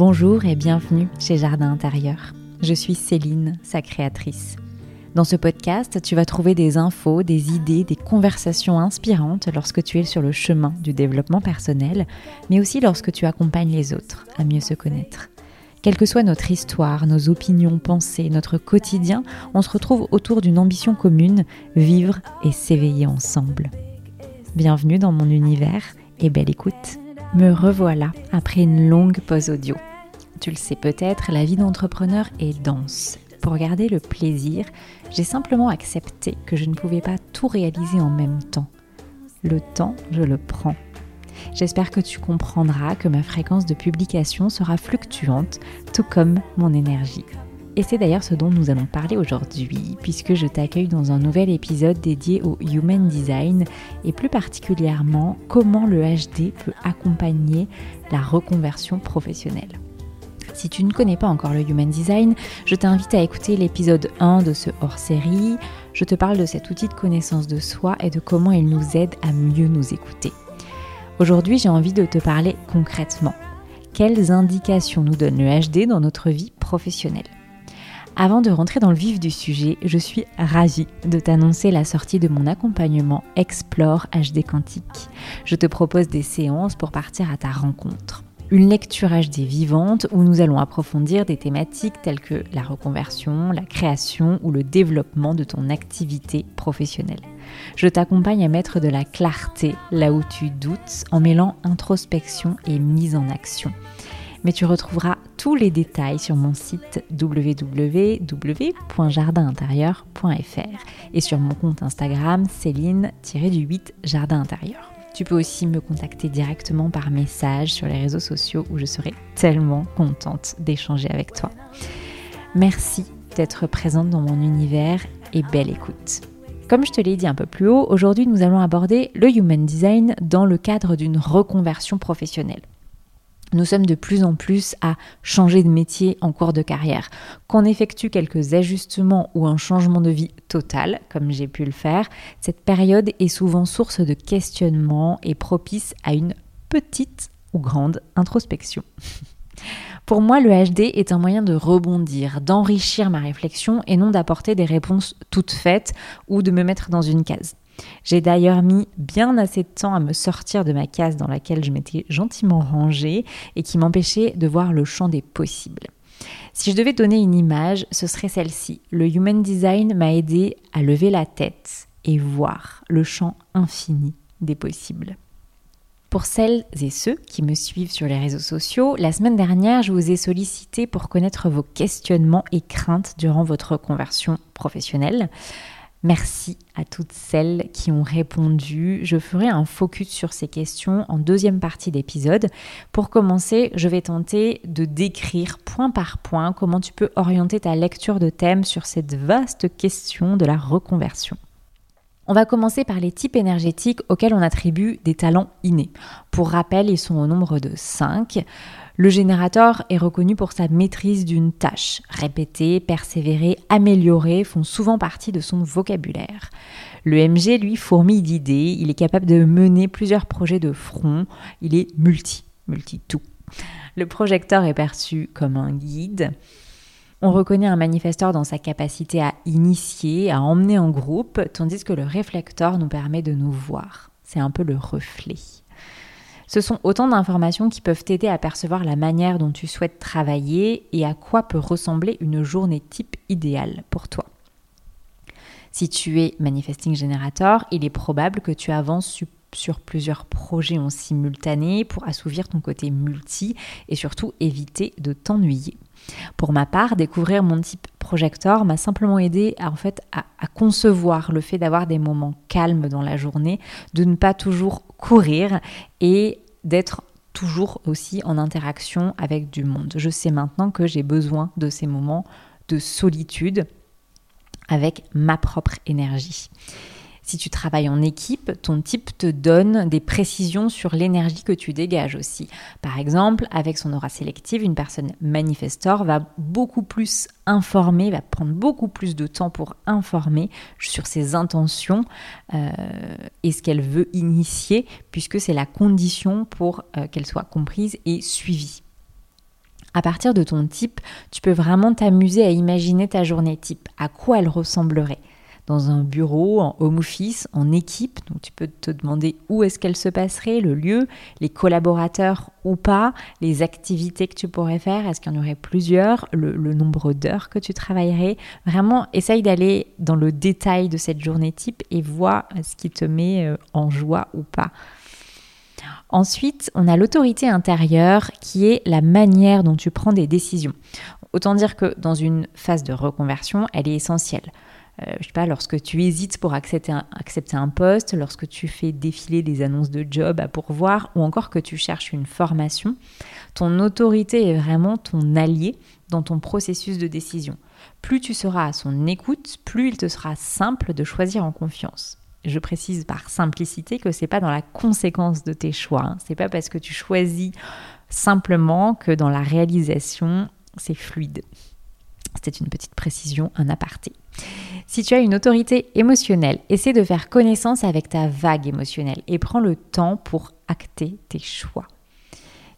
Bonjour et bienvenue chez Jardin Intérieur. Je suis Céline, sa créatrice. Dans ce podcast, tu vas trouver des infos, des idées, des conversations inspirantes lorsque tu es sur le chemin du développement personnel, mais aussi lorsque tu accompagnes les autres à mieux se connaître. Quelle que soit notre histoire, nos opinions, pensées, notre quotidien, on se retrouve autour d'une ambition commune, vivre et s'éveiller ensemble. Bienvenue dans mon univers et belle écoute. Me revoilà après une longue pause audio. Tu le sais peut-être, la vie d'entrepreneur est dense. Pour garder le plaisir, j'ai simplement accepté que je ne pouvais pas tout réaliser en même temps. Le temps, je le prends. J'espère que tu comprendras que ma fréquence de publication sera fluctuante, tout comme mon énergie. Et c'est d'ailleurs ce dont nous allons parler aujourd'hui, puisque je t'accueille dans un nouvel épisode dédié au Human Design et plus particulièrement comment le HD peut accompagner la reconversion professionnelle. Si tu ne connais pas encore le Human Design, je t'invite à écouter l'épisode 1 de ce hors-série. Je te parle de cet outil de connaissance de soi et de comment il nous aide à mieux nous écouter. Aujourd'hui, j'ai envie de te parler concrètement. Quelles indications nous donne le HD dans notre vie professionnelle? Avant de rentrer dans le vif du sujet, je suis ravie de t'annoncer la sortie de mon accompagnement Explore HD Quantique. Je te propose des séances pour partir à ta rencontre. Une lecture HD vivante où nous allons approfondir des thématiques telles que la reconversion, la création ou le développement de ton activité professionnelle. Je t'accompagne à mettre de la clarté là où tu doutes en mêlant introspection et mise en action mais tu retrouveras tous les détails sur mon site www.jardinintérieur.fr et sur mon compte Instagram Céline-du-8 Jardin Intérieur. Tu peux aussi me contacter directement par message sur les réseaux sociaux où je serai tellement contente d'échanger avec toi. Merci d'être présente dans mon univers et belle écoute. Comme je te l'ai dit un peu plus haut, aujourd'hui nous allons aborder le Human Design dans le cadre d'une reconversion professionnelle nous sommes de plus en plus à changer de métier en cours de carrière. Qu'on effectue quelques ajustements ou un changement de vie total, comme j'ai pu le faire, cette période est souvent source de questionnement et propice à une petite ou grande introspection. Pour moi, le HD est un moyen de rebondir, d'enrichir ma réflexion et non d'apporter des réponses toutes faites ou de me mettre dans une case. J'ai d'ailleurs mis bien assez de temps à me sortir de ma case dans laquelle je m'étais gentiment rangée et qui m'empêchait de voir le champ des possibles. Si je devais donner une image, ce serait celle-ci. Le Human Design m'a aidé à lever la tête et voir le champ infini des possibles. Pour celles et ceux qui me suivent sur les réseaux sociaux, la semaine dernière, je vous ai sollicité pour connaître vos questionnements et craintes durant votre conversion professionnelle. Merci à toutes celles qui ont répondu. Je ferai un focus sur ces questions en deuxième partie d'épisode. Pour commencer, je vais tenter de décrire point par point comment tu peux orienter ta lecture de thème sur cette vaste question de la reconversion. On va commencer par les types énergétiques auxquels on attribue des talents innés. Pour rappel, ils sont au nombre de 5. Le générateur est reconnu pour sa maîtrise d'une tâche. Répéter, persévérer, améliorer font souvent partie de son vocabulaire. Le MG, lui, fourmille d'idées, il est capable de mener plusieurs projets de front, il est multi, multi-tout. Le projecteur est perçu comme un guide. On reconnaît un manifesteur dans sa capacité à initier, à emmener en groupe, tandis que le réflecteur nous permet de nous voir. C'est un peu le reflet. Ce sont autant d'informations qui peuvent t'aider à percevoir la manière dont tu souhaites travailler et à quoi peut ressembler une journée type idéale pour toi. Si tu es manifesting generator, il est probable que tu avances sur plusieurs projets en simultané pour assouvir ton côté multi et surtout éviter de t'ennuyer. Pour ma part, découvrir mon type projecteur m'a simplement aidé à, en fait, à, concevoir le fait d'avoir des moments calmes dans la journée, de ne pas toujours courir et d'être toujours aussi en interaction avec du monde. Je sais maintenant que j'ai besoin de ces moments de solitude avec ma propre énergie. Si tu travailles en équipe, ton type te donne des précisions sur l'énergie que tu dégages aussi. Par exemple, avec son aura sélective, une personne manifestor va beaucoup plus informer, va prendre beaucoup plus de temps pour informer sur ses intentions euh, et ce qu'elle veut initier, puisque c'est la condition pour euh, qu'elle soit comprise et suivie. À partir de ton type, tu peux vraiment t'amuser à imaginer ta journée type, à quoi elle ressemblerait? Dans un bureau, en home office, en équipe. Donc tu peux te demander où est-ce qu'elle se passerait, le lieu, les collaborateurs ou pas, les activités que tu pourrais faire, est-ce qu'il y en aurait plusieurs, le, nombre d'heures que tu travaillerais? Vraiment, essaye d'aller dans le détail de cette journée type et vois ce qui te met euh, en joie ou pas. Ensuite, on a l'autorité intérieure qui est la manière dont tu prends des décisions. Autant dire que dans une phase de reconversion, elle est essentielle. Euh, pas, lorsque tu hésites pour accepter un, accepter un poste, lorsque tu fais défiler des annonces de job à pourvoir ou encore que tu cherches une formation, ton autorité est vraiment ton allié dans ton processus de décision. Plus tu seras à son écoute, plus il te sera simple de choisir en confiance. Je précise par simplicité que c'est pas dans la conséquence de tes choix. Hein. C'est pas parce que tu choisis simplement que dans la réalisation, c'est fluide. C'était une petite précision, un aparté. Si tu as une autorité émotionnelle, essaie de faire connaissance avec ta vague émotionnelle et prends le temps pour acter tes choix.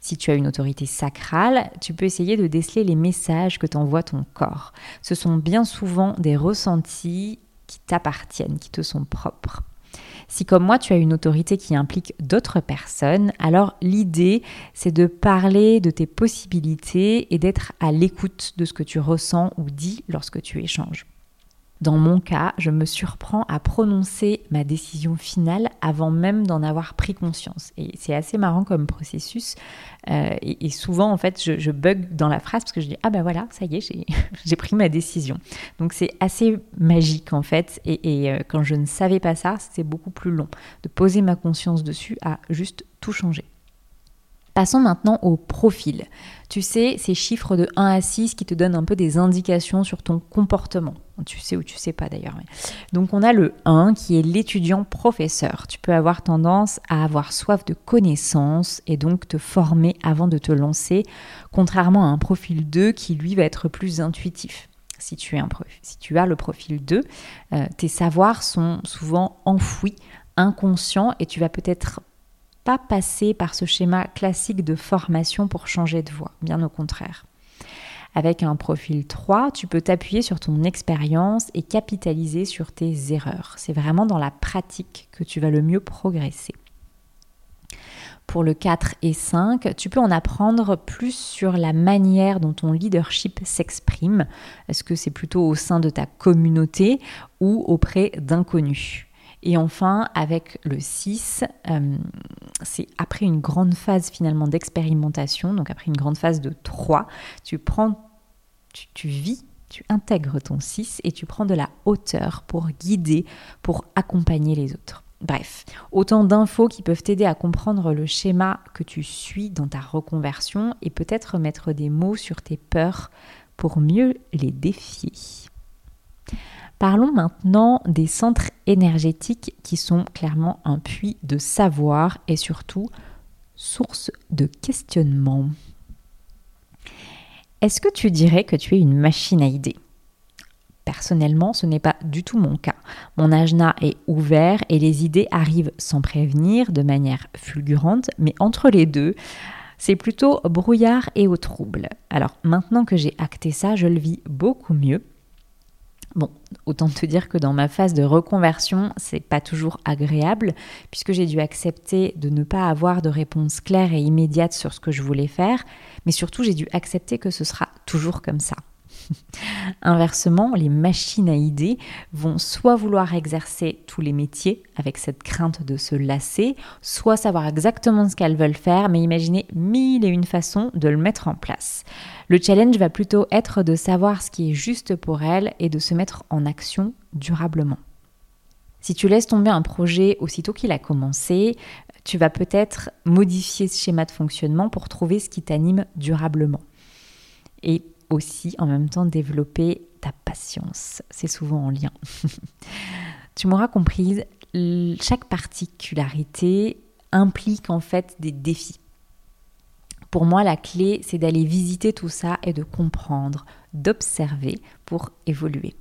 Si tu as une autorité sacrale, tu peux essayer de déceler les messages que t'envoie ton corps. Ce sont bien souvent des ressentis qui t'appartiennent, qui te sont propres. Si comme moi tu as une autorité qui implique d'autres personnes, alors l'idée c'est de parler de tes possibilités et d'être à l'écoute de ce que tu ressens ou dis lorsque tu échanges. Dans mon cas, je me surprends à prononcer ma décision finale avant même d'en avoir pris conscience. Et c'est assez marrant comme processus. Euh, et, souvent, en fait, je, bug dans la phrase parce que je dis Ah ben voilà, ça y est, j'ai pris ma décision. Donc c'est assez magique en fait. Et, et euh, quand je ne savais pas ça, c'était beaucoup plus long de poser ma conscience dessus à juste tout changer. Passons maintenant au profil. Tu sais, ces chiffres de 1 à 6 qui te donnent un peu des indications sur ton comportement. Tu sais ou tu sais pas d'ailleurs. Donc on a le 1 qui est l'étudiant professeur. Tu peux avoir tendance à avoir soif de connaissances et donc te former avant de te lancer, contrairement à un profil 2 qui lui va être plus intuitif. Si tu, es un as le profil 2, euh, tes savoirs sont souvent enfouis, inconscients et tu vas peut-être pas passer par ce schéma classique de formation pour changer de voie, bien au contraire. Avec un profil 3, tu peux t'appuyer sur ton expérience et capitaliser sur tes erreurs. C'est vraiment dans la pratique que tu vas le mieux progresser. Pour le 4 et 5, tu peux en apprendre plus sur la manière dont ton leadership s'exprime. Est-ce que c'est plutôt au sein de ta communauté ou auprès d'inconnus? Et enfin, avec le 6, euh, c'est après une grande phase finalement d'expérimentation, donc après une grande phase de 3, tu prends, tu, tu vis, tu intègres ton 6 et tu prends de la hauteur pour guider, pour accompagner les autres. Bref, autant d'infos qui peuvent t'aider à comprendre le schéma que tu suis dans ta reconversion et peut-être mettre des mots sur tes peurs pour mieux les défier. Parlons maintenant des centres énergétiques qui sont clairement un puits de savoir et surtout source de questionnement. Est-ce que tu dirais que tu es une machine à idées? Personnellement, ce n'est pas du tout mon cas. Mon ajna est ouvert et les idées arrivent sans prévenir, de manière fulgurante, mais entre les deux, c'est plutôt brouillard et au trouble. Alors maintenant que j'ai acté ça, je le vis beaucoup mieux Bon, autant te dire que dans ma phase de reconversion, c'est pas toujours agréable, puisque j'ai dû accepter de ne pas avoir de réponse claire et immédiate sur ce que je voulais faire, mais surtout j'ai dû accepter que ce sera toujours comme ça. Inversement, les machines à idées vont soit vouloir exercer tous les métiers avec cette crainte de se lasser, soit savoir exactement ce qu'elles veulent faire, mais imaginer mille et une façons de le mettre en place. Le challenge va plutôt être de savoir ce qui est juste pour elles et de se mettre en action durablement. Si tu laisses tomber un projet aussitôt qu'il a commencé, tu vas peut-être modifier ce schéma de fonctionnement pour trouver ce qui t'anime durablement. Et aussi en même temps développer ta patience. C'est souvent en lien. tu m'auras comprise, chaque particularité implique en fait des défis. Pour moi, la clé, c'est d'aller visiter tout ça et de comprendre, d'observer pour évoluer.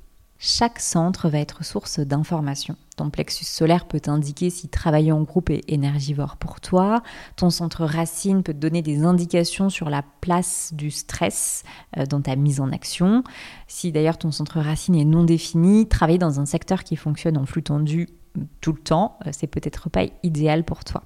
Chaque centre va être source d'informations. Ton plexus solaire peut t'indiquer si travailler en groupe est énergivore pour toi. Ton centre racine peut te donner des indications sur la place du stress euh, dans ta mise en action. Si d'ailleurs ton centre racine est non défini, travailler dans un secteur qui fonctionne en flux tendu tout le temps, euh, c'est peut-être pas idéal pour toi.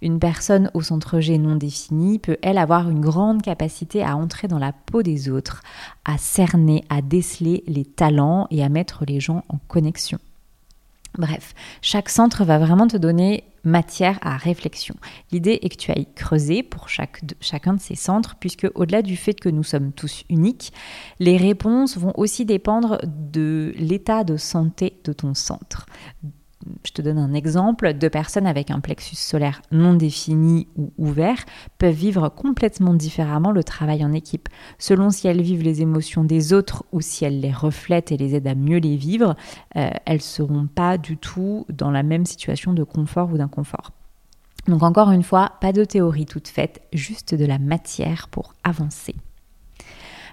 Une personne au centre G non défini peut, elle, avoir une grande capacité à entrer dans la peau des autres, à cerner, à déceler les talents et à mettre les gens en connexion. Bref, chaque centre va vraiment te donner matière à réflexion. L'idée est que tu ailles creuser pour chacun de ces centres, puisque au-delà du fait que nous sommes tous uniques, les réponses vont aussi dépendre de l'état de santé de ton centre je te donne un exemple, deux personnes avec un plexus solaire non défini ou ouvert peuvent vivre complètement différemment le travail en équipe. Selon si elles vivent les émotions des autres ou si elles les reflètent et les aident à mieux les vivre, euh, elles ne seront pas du tout dans la même situation de confort ou d'inconfort. Donc encore une fois, pas de théorie toute faite, juste de la matière pour avancer.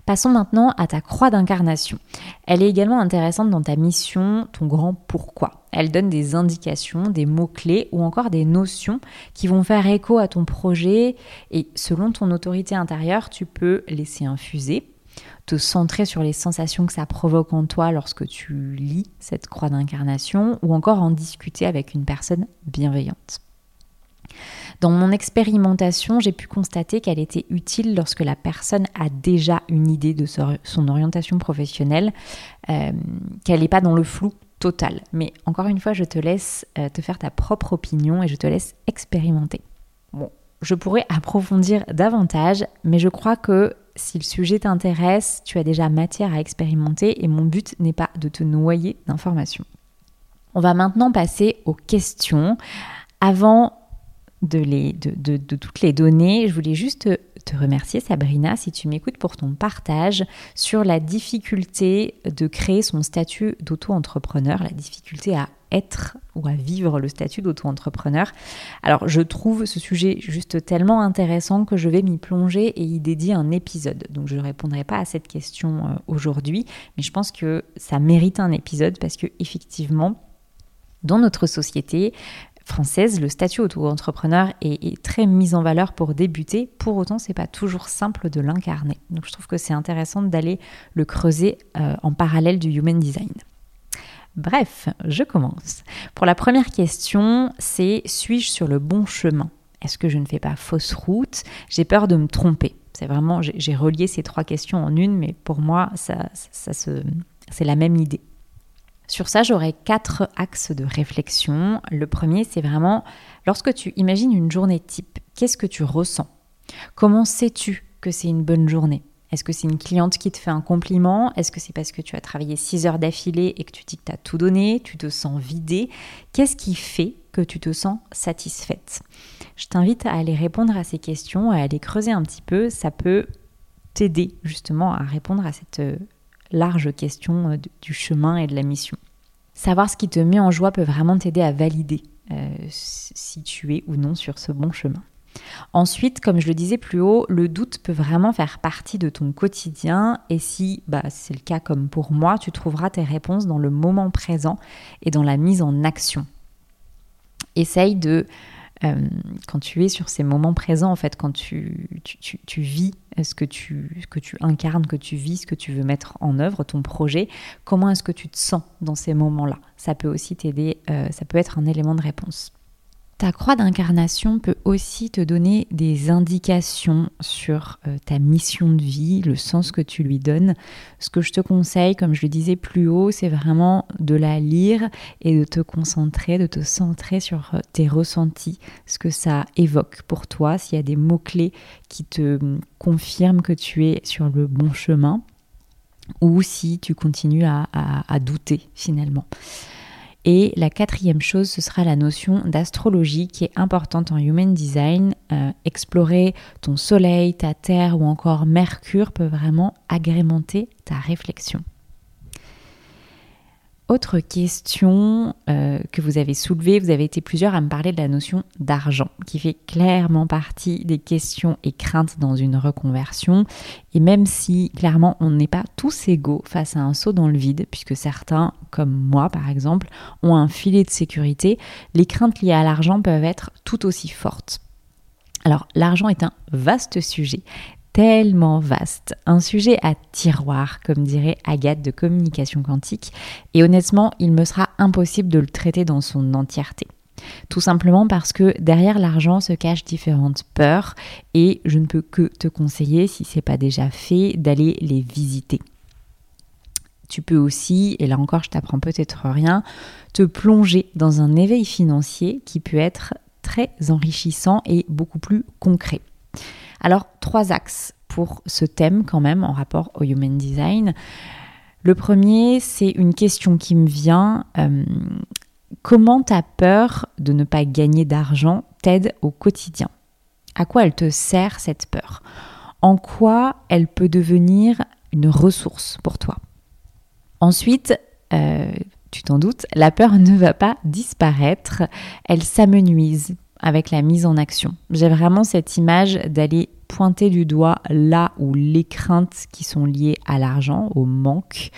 Passons maintenant à ta croix d'incarnation. Elle est également intéressante dans ta mission, ton grand pourquoi. Elle donne des indications, des mots-clés ou encore des notions qui vont faire écho à ton projet et selon ton autorité intérieure, tu peux laisser infuser te centrer sur les sensations que ça provoque en toi lorsque tu lis cette croix d'incarnation ou encore en discuter avec une personne bienveillante. Dans mon expérimentation, j'ai pu constater qu'elle était utile lorsque la personne a déjà une idée de son orientation professionnelle, euh, qu'elle n'est pas dans le flou total. Mais encore une fois, je te laisse euh, te faire ta propre opinion et je te laisse expérimenter. Bon, je pourrais approfondir davantage, mais je crois que si le sujet t'intéresse, tu as déjà matière à expérimenter et mon but n'est pas de te noyer d'informations. On va maintenant passer aux questions. Avant de, toutes les données. Je voulais juste te remercier Sabrina si tu m'écoutes pour ton partage sur la difficulté de créer son statut d'auto-entrepreneur, la difficulté à être ou à vivre le statut d'auto-entrepreneur. Alors je trouve ce sujet juste tellement intéressant que je vais m'y plonger et y dédier un épisode. Donc je ne répondrai pas à cette question euh, aujourd'hui, mais je pense que ça mérite un épisode parce que effectivement, dans notre société, française, le statut auto-entrepreneur est, très mis en valeur pour débuter. Pour autant, c'est pas toujours simple de l'incarner. Donc, je trouve que c'est intéressant d'aller le creuser euh, en parallèle du human design. Bref, je commence. Pour la première question, c'est suis-je sur le bon chemin? Est-ce que je ne fais pas fausse route? J'ai peur de me tromper. C'est vraiment, j'ai relié ces trois questions en une, mais pour moi, c'est la même idée. Sur ça, j'aurais quatre axes de réflexion. Le premier, c'est vraiment lorsque tu imagines une journée type, qu'est-ce que tu ressens? Comment sais-tu que c'est une bonne journée? Est-ce que c'est une cliente qui te fait un compliment? Est-ce que c'est parce que tu as travaillé 6 heures d'affilée et que tu dis que tu as tout donné, tu te sens vidé Qu'est-ce qui fait que tu te sens satisfaite? Je t'invite à aller répondre à ces questions, à aller creuser un petit peu. Ça peut t'aider justement à répondre à cette large question euh, du chemin et de la mission. Savoir ce qui te met en joie peut vraiment t'aider à valider euh, si tu es ou non sur ce bon chemin. Ensuite, comme je le disais plus haut, le doute peut vraiment faire partie de ton quotidien et si bah, c'est le cas comme pour moi, tu trouveras tes réponses dans le moment présent et dans la mise en action. Essaye de quand tu es sur ces moments présents, en fait, quand tu, tu, vis ce que tu, que tu incarnes, que tu vis, ce que tu veux mettre en œuvre, ton projet, comment est-ce que tu te sens dans ces moments-là? Ça peut aussi t'aider, euh, ça peut être un élément de réponse. Ta croix d'incarnation peut aussi te donner des indications sur euh, ta mission de vie, le sens que tu lui donnes. Ce que je te conseille, comme je le disais plus haut, c'est vraiment de la lire et de te concentrer, de te centrer sur euh, tes ressentis, ce que ça évoque pour toi, s'il y a des mots-clés qui te hum, confirment que tu es sur le bon chemin ou si tu continues à douter finalement. Et la quatrième chose, ce sera la notion d'astrologie qui est importante en Human Design. Euh, explorer ton Soleil, ta Terre ou encore Mercure peut vraiment agrémenter ta réflexion. Autre question euh, que vous avez soulevée, vous avez été plusieurs à me parler de la notion d'argent, qui fait clairement partie des questions et craintes dans une reconversion. Et même si clairement on n'est pas tous égaux face à un saut dans le vide, puisque certains, comme moi par exemple, ont un filet de sécurité, les craintes liées à l'argent peuvent être tout aussi fortes. Alors l'argent est un vaste sujet, tellement vaste, un sujet à tiroir, comme dirait Agathe de communication quantique, et honnêtement, il me sera impossible de le traiter dans son entièreté. Tout simplement parce que derrière l'argent se cachent différentes peurs et je ne peux que te conseiller, si ce n'est pas déjà fait, d'aller les visiter. Tu peux aussi, et là encore je t'apprends peut-être rien, te plonger dans un éveil financier qui peut être très enrichissant et beaucoup plus concret. Alors, trois axes pour ce thème quand même en rapport au Human Design. Le premier, c'est une question qui me vient. Euh, comment ta peur de ne pas gagner d'argent t'aide au quotidien? À quoi elle te sert cette peur? En quoi elle peut devenir une ressource pour toi? Ensuite, euh, tu t'en doutes, la peur ne va pas disparaître, elle s'amenuise avec la mise en action. J'ai vraiment cette image d'aller pointer du doigt là où les craintes qui sont liées à l'argent, au manque,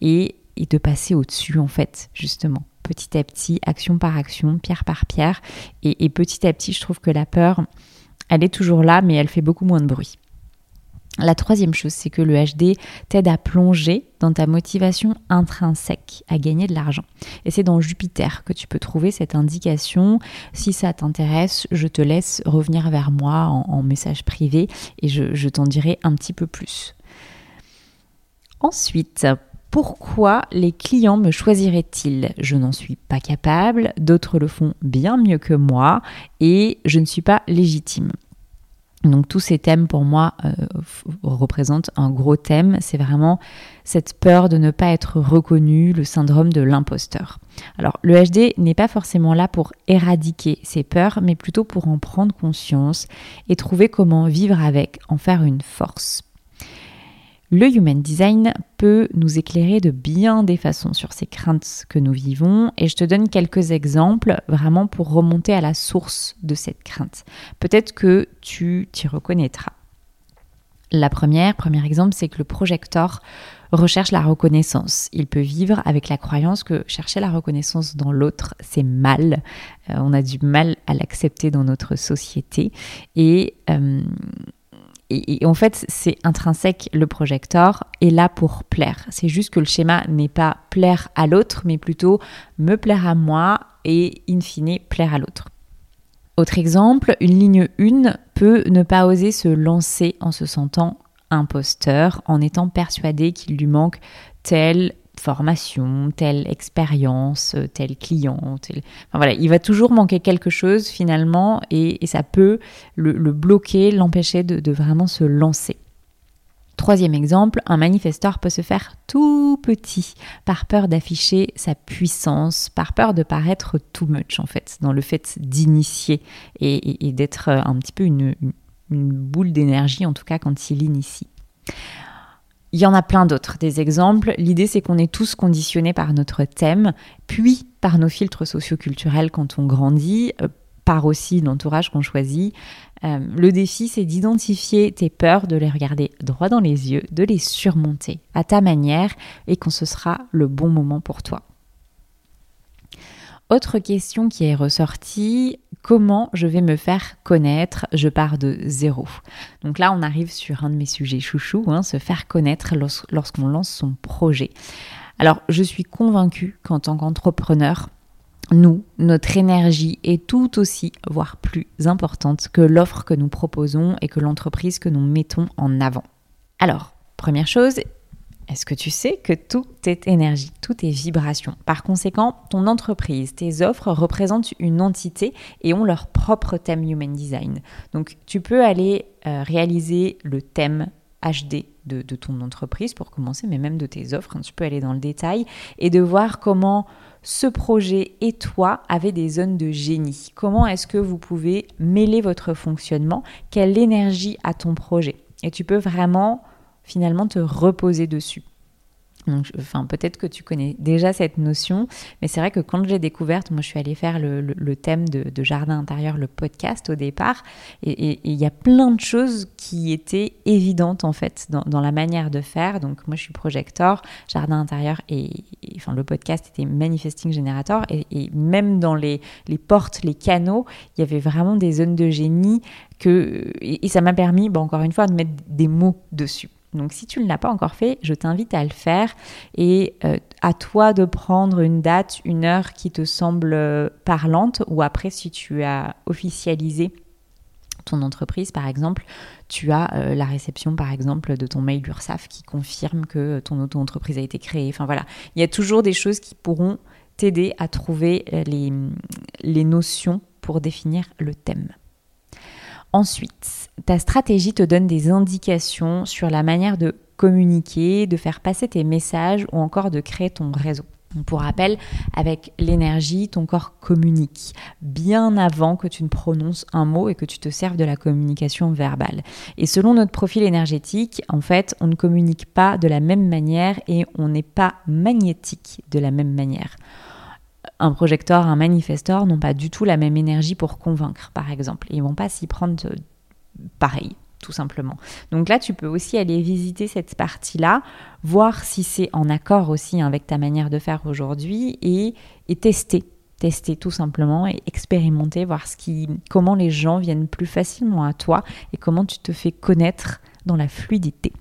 et, de passer au-dessus en fait, justement. Petit à petit, action par action, pierre par pierre. et petit à petit, je trouve que la peur, elle est toujours là, mais elle fait beaucoup moins de bruit. La troisième chose, c'est que le HD t'aide à plonger dans ta motivation intrinsèque à gagner de l'argent. Et c'est dans Jupiter que tu peux trouver cette indication. Si ça t'intéresse, je te laisse revenir vers moi en, message privé et je, t'en dirai un petit peu plus. Ensuite, pourquoi les clients me choisiraient-ils? Je n'en suis pas capable, d'autres le font bien mieux que moi et je ne suis pas légitime. Donc tous ces thèmes pour moi euh, représentent un gros thème, c'est vraiment cette peur de ne pas être reconnu, le syndrome de l'imposteur. Alors le HD n'est pas forcément là pour éradiquer ces peurs, mais plutôt pour en prendre conscience et trouver comment vivre avec, en faire une force. Le Human Design peut nous éclairer de bien des façons sur ces craintes que nous vivons et je te donne quelques exemples vraiment pour remonter à la source de cette crainte. Peut-être que tu t'y reconnaîtras. La première, premier exemple, c'est que le projecteur recherche la reconnaissance. Il peut vivre avec la croyance que chercher la reconnaissance dans l'autre, c'est mal. Euh, on a du mal à l'accepter dans notre société. Et euh, et, en fait, c'est intrinsèque, le projecteur est là pour plaire. C'est juste que le schéma n'est pas plaire à l'autre, mais plutôt me plaire à moi et in fine plaire à l'autre. Autre exemple, une ligne 1 peut ne pas oser se lancer en se sentant imposteur, en étant persuadé qu'il lui manque tel formation, telle expérience, euh, tel client. voilà, il va toujours manquer quelque chose finalement et, ça peut le, bloquer, l'empêcher de, vraiment se lancer. Troisième exemple, un manifesteur peut se faire tout petit par peur d'afficher sa puissance, par peur de paraître too much en fait, dans le fait d'initier et, d'être un petit peu une boule d'énergie en tout cas quand il initie. Il y en a plein d'autres, des exemples. L'idée, c'est qu'on est tous conditionnés par notre thème, puis par nos filtres socioculturels quand on grandit, euh, par aussi l'entourage qu'on choisit. Euh, le défi, c'est d'identifier tes peurs, de les regarder droit dans les yeux, de les surmonter à ta manière et quand ce sera le bon moment pour toi. Autre question qui est ressortie, comment je vais me faire connaître? Je pars de zéro. Donc là, on arrive sur un de mes sujets chouchou, hein, se faire connaître lorsqu'on lance son projet. Alors, je suis convaincue qu'en tant qu'entrepreneur, nous, notre énergie est tout aussi, voire plus importante que l'offre que nous proposons et que l'entreprise que nous mettons en avant. Alors, première chose, est-ce que tu sais que tout est énergie, tout est vibration? Par conséquent, ton entreprise, tes offres représentent une entité et ont leur propre thème Human Design. Donc tu peux aller euh, réaliser le thème HD de, ton entreprise pour commencer, mais même de tes offres, hein, tu peux aller dans le détail et de voir comment ce projet et toi avez des zones de génie. Comment est-ce que vous pouvez mêler votre fonctionnement? Quelle énergie a ton projet? Et tu peux vraiment finalement te reposer dessus. Donc, enfin, peut-être que tu connais déjà cette notion, mais c'est vrai que quand j'ai découverte, moi, je suis allée faire le, thème de, jardin intérieur, le podcast au départ, et il y a plein de choses qui étaient évidentes en fait dans, la manière de faire. Donc, moi, je suis projecteur, jardin intérieur, et, enfin, le podcast était manifesting generator, et, même dans les, portes, les canaux, il y avait vraiment des zones de génie que, et, ça m'a permis, bon, encore une fois, de mettre des mots dessus. Donc si tu ne l'as pas encore fait, je t'invite à le faire et euh, à toi de prendre une date, une heure qui te semble euh, parlante ou après si tu as officialisé ton entreprise par exemple, tu as euh, la réception par exemple de ton mail URSAF qui confirme que ton auto-entreprise a été créée. Enfin voilà, il y a toujours des choses qui pourront t'aider à trouver les, les notions pour définir le thème. Ensuite, ta stratégie te donne des indications sur la manière de communiquer, de faire passer tes messages ou encore de créer ton réseau. Pour rappel, avec l'énergie, ton corps communique bien avant que tu ne prononces un mot et que tu te serves de la communication verbale. Et selon notre profil énergétique, en fait, on ne communique pas de la même manière et on n'est pas magnétique de la même manière un projecteur, un manifesteur n'ont pas du tout la même énergie pour convaincre, par exemple. Ils vont pas s'y prendre pareil, tout simplement. Donc là, tu peux aussi aller visiter cette partie-là, voir si c'est en accord aussi avec ta manière de faire aujourd'hui et, tester. Tester tout simplement et expérimenter, voir ce qui, comment les gens viennent plus facilement à toi et comment tu te fais connaître dans la fluidité.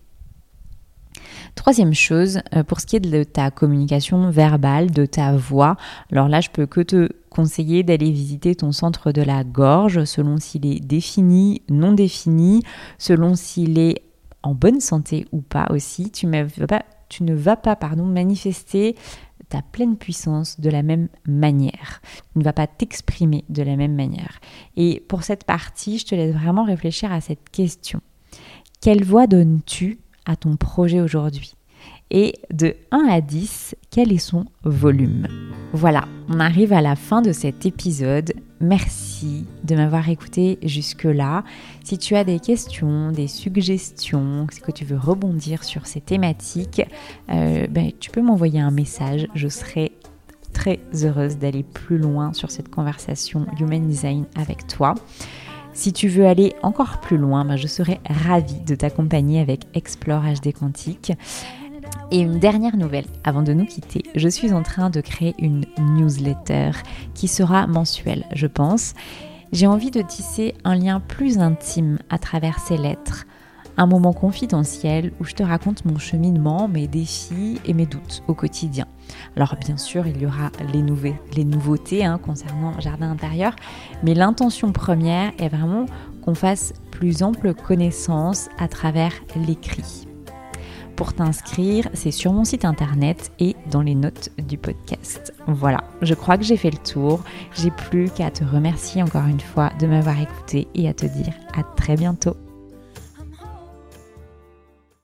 Troisième chose, euh, pour ce qui est de ta communication verbale, de ta voix, alors là, je peux que te conseiller d'aller visiter ton centre de la gorge selon s'il est défini, non défini, selon s'il est en bonne santé ou pas aussi. Tu, ne vas pas pardon, manifester ta pleine puissance de la même manière. Tu ne vas pas t'exprimer de la même manière. Et pour cette partie, je te laisse vraiment réfléchir à cette question. Quelle voix donnes-tu à ton projet aujourd'hui et de 1 à 10, quel est son volume? Voilà, on arrive à la fin de cet épisode. Merci de m'avoir écouté jusque-là. Si tu as des questions, des suggestions, que tu veux rebondir sur ces thématiques, euh, ben, tu peux m'envoyer un message. Je serai très heureuse d'aller plus loin sur cette conversation Human Design avec toi. Si tu veux aller encore plus loin, ben, je serai ravie de t'accompagner avec Explore HD Quantique. Et une dernière nouvelle avant de nous quitter, je suis en train de créer une newsletter qui sera mensuelle, je pense. J'ai envie de tisser un lien plus intime à travers ces lettres, un moment confidentiel où je te raconte mon cheminement, mes défis et mes doutes au quotidien. Alors bien sûr, il y aura les, nouveautés hein, concernant Jardin intérieur, mais l'intention première est vraiment qu'on fasse plus ample connaissance à travers l'écrit. Pour t'inscrire, c'est sur mon site internet et dans les notes du podcast. Voilà, je crois que j'ai fait le tour. J'ai plus qu'à te remercier encore une fois de m'avoir écouté et à te dire à très bientôt.